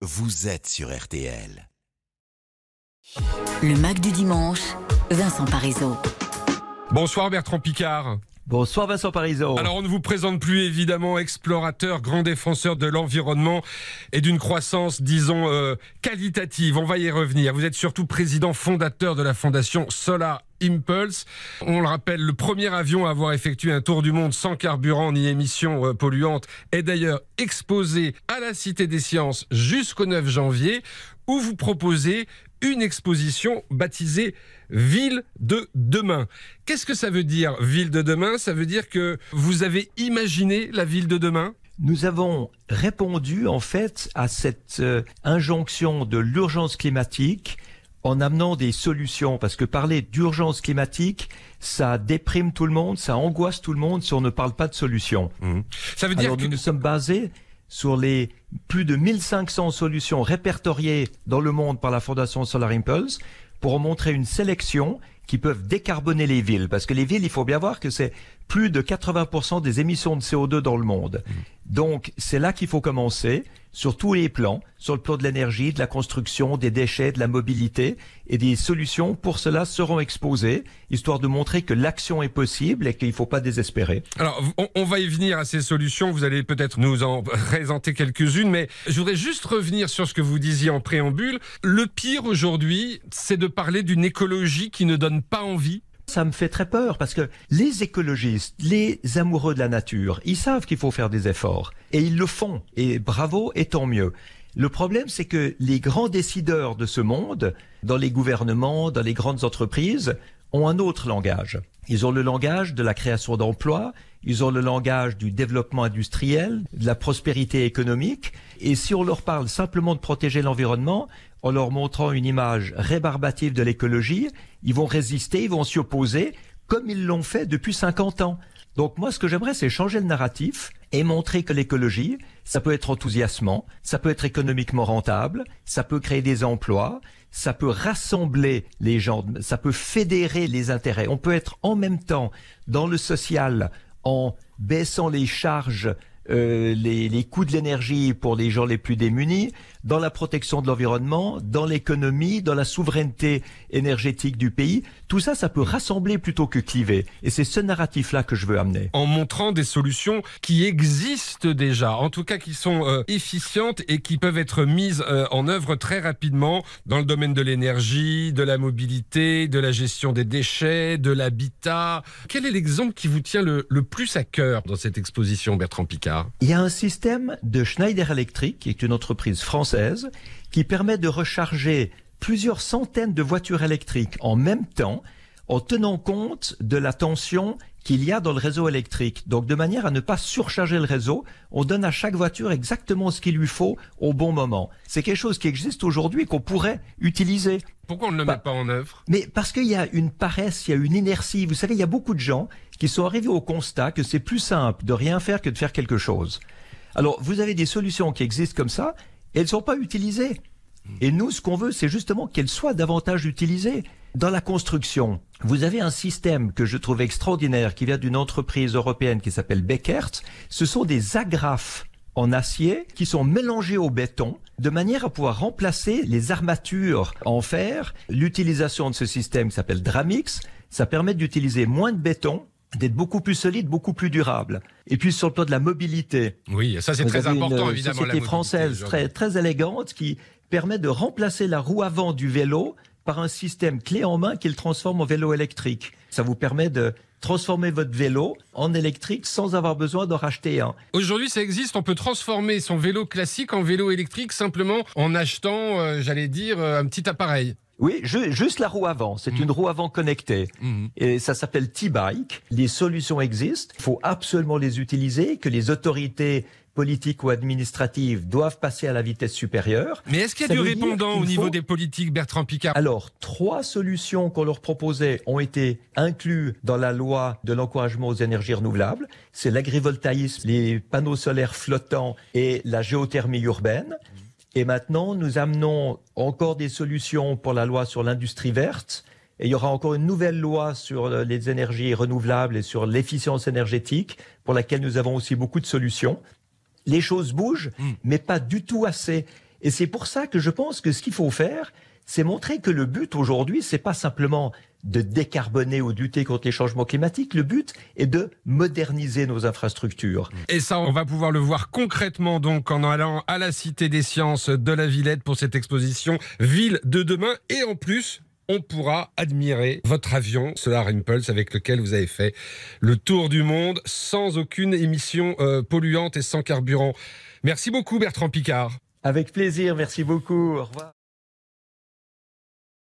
vous êtes sur RTL. Le Mac du dimanche, Vincent Parisot. Bonsoir Bertrand Picard. Bonsoir Vincent Parisot. Alors on ne vous présente plus évidemment explorateur, grand défenseur de l'environnement et d'une croissance, disons, euh, qualitative. On va y revenir. Vous êtes surtout président fondateur de la fondation Solar Impulse. On le rappelle, le premier avion à avoir effectué un tour du monde sans carburant ni émissions euh, polluantes est d'ailleurs exposé à la Cité des Sciences jusqu'au 9 janvier où vous proposez une exposition baptisée Ville de demain. Qu'est-ce que ça veut dire, Ville de demain? Ça veut dire que vous avez imaginé la ville de demain? Nous avons répondu en fait à cette euh, injonction de l'urgence climatique en amenant des solutions, parce que parler d'urgence climatique, ça déprime tout le monde, ça angoisse tout le monde si on ne parle pas de solutions. Mmh. Ça veut dire Alors que nous nous sommes basés sur les plus de 1500 solutions répertoriées dans le monde par la Fondation Solar Impulse pour en montrer une sélection qui peuvent décarboner les villes. Parce que les villes, il faut bien voir que c'est plus de 80% des émissions de CO2 dans le monde. Donc, c'est là qu'il faut commencer, sur tous les plans, sur le plan de l'énergie, de la construction, des déchets, de la mobilité, et des solutions pour cela seront exposées, histoire de montrer que l'action est possible et qu'il ne faut pas désespérer. Alors, on, on va y venir à ces solutions. Vous allez peut-être nous en présenter quelques-unes, mais je voudrais juste revenir sur ce que vous disiez en préambule. Le pire aujourd'hui, c'est de parler d'une écologie qui ne donne pas envie. Ça me fait très peur parce que les écologistes, les amoureux de la nature, ils savent qu'il faut faire des efforts et ils le font et bravo et tant mieux. Le problème, c'est que les grands décideurs de ce monde, dans les gouvernements, dans les grandes entreprises, ont un autre langage. Ils ont le langage de la création d'emplois, ils ont le langage du développement industriel, de la prospérité économique, et si on leur parle simplement de protéger l'environnement, en leur montrant une image rébarbative de l'écologie, ils vont résister, ils vont s'y opposer, comme ils l'ont fait depuis 50 ans. Donc moi, ce que j'aimerais, c'est changer le narratif et montrer que l'écologie, ça peut être enthousiasmant, ça peut être économiquement rentable, ça peut créer des emplois, ça peut rassembler les gens, ça peut fédérer les intérêts. On peut être en même temps dans le social en baissant les charges euh, les, les, coûts de l'énergie pour les gens les plus démunis, dans la protection de l'environnement, dans l'économie, dans la souveraineté énergétique du pays. Tout ça, ça peut rassembler plutôt que cliver. Et c'est ce narratif-là que je veux amener. En montrant des solutions qui existent déjà, en tout cas qui sont euh, efficientes et qui peuvent être mises euh, en œuvre très rapidement dans le domaine de l'énergie, de la mobilité, de la gestion des déchets, de l'habitat. Quel est l'exemple qui vous tient le, le plus à cœur dans cette exposition, Bertrand Picard? Il y a un système de Schneider Electric, qui est une entreprise française, qui permet de recharger plusieurs centaines de voitures électriques en même temps, en tenant compte de la tension qu'il y a dans le réseau électrique. Donc de manière à ne pas surcharger le réseau, on donne à chaque voiture exactement ce qu'il lui faut au bon moment. C'est quelque chose qui existe aujourd'hui et qu'on pourrait utiliser. Pourquoi on ne le bah, met pas en œuvre? Mais parce qu'il y a une paresse, il y a une inertie. Vous savez, il y a beaucoup de gens qui sont arrivés au constat que c'est plus simple de rien faire que de faire quelque chose. Alors, vous avez des solutions qui existent comme ça, et elles ne sont pas utilisées. Et nous, ce qu'on veut, c'est justement qu'elles soient davantage utilisées. Dans la construction, vous avez un système que je trouve extraordinaire qui vient d'une entreprise européenne qui s'appelle Beckert. Ce sont des agrafes en acier qui sont mélangées au béton de manière à pouvoir remplacer les armatures en fer. L'utilisation de ce système qui s'appelle Dramix, ça permet d'utiliser moins de béton d'être beaucoup plus solide, beaucoup plus durable. Et puis sur le plan de la mobilité. Oui, ça c'est très important une évidemment. Société la française très très élégante qui permet de remplacer la roue avant du vélo par un système clé en main qui le transforme en vélo électrique. Ça vous permet de transformer votre vélo en électrique sans avoir besoin d'en racheter un. Aujourd'hui, ça existe. On peut transformer son vélo classique en vélo électrique simplement en achetant, euh, j'allais dire, un petit appareil. Oui, je, juste la roue avant. C'est mmh. une roue avant connectée. Mmh. Et ça s'appelle T-Bike. Les solutions existent. Il faut absolument les utiliser, que les autorités politiques ou administratives doivent passer à la vitesse supérieure. Mais est-ce qu'il y a Ça du répondant au niveau faut- des politiques, Bertrand Picard? Alors, trois solutions qu'on leur proposait ont été incluses dans la loi de l'encouragement aux énergies renouvelables. C'est l'agrivoltaïsme, les panneaux solaires flottants et la géothermie urbaine. Et maintenant, nous amenons encore des solutions pour la loi sur l'industrie verte. Et il y aura encore une nouvelle loi sur les énergies renouvelables et sur l'efficience énergétique, pour laquelle nous avons aussi beaucoup de solutions. Les choses bougent, mais pas du tout assez. Et c'est pour ça que je pense que ce qu'il faut faire, c'est montrer que le but aujourd'hui, c'est pas simplement de décarboner ou de lutter contre les changements climatiques. Le but est de moderniser nos infrastructures. Et ça, on va pouvoir le voir concrètement donc en allant à la Cité des Sciences de la Villette pour cette exposition Ville de demain. Et en plus, on pourra admirer votre avion Solar Impulse avec lequel vous avez fait le tour du monde sans aucune émission euh, polluante et sans carburant. Merci beaucoup Bertrand Picard. Avec plaisir, merci beaucoup. Au revoir.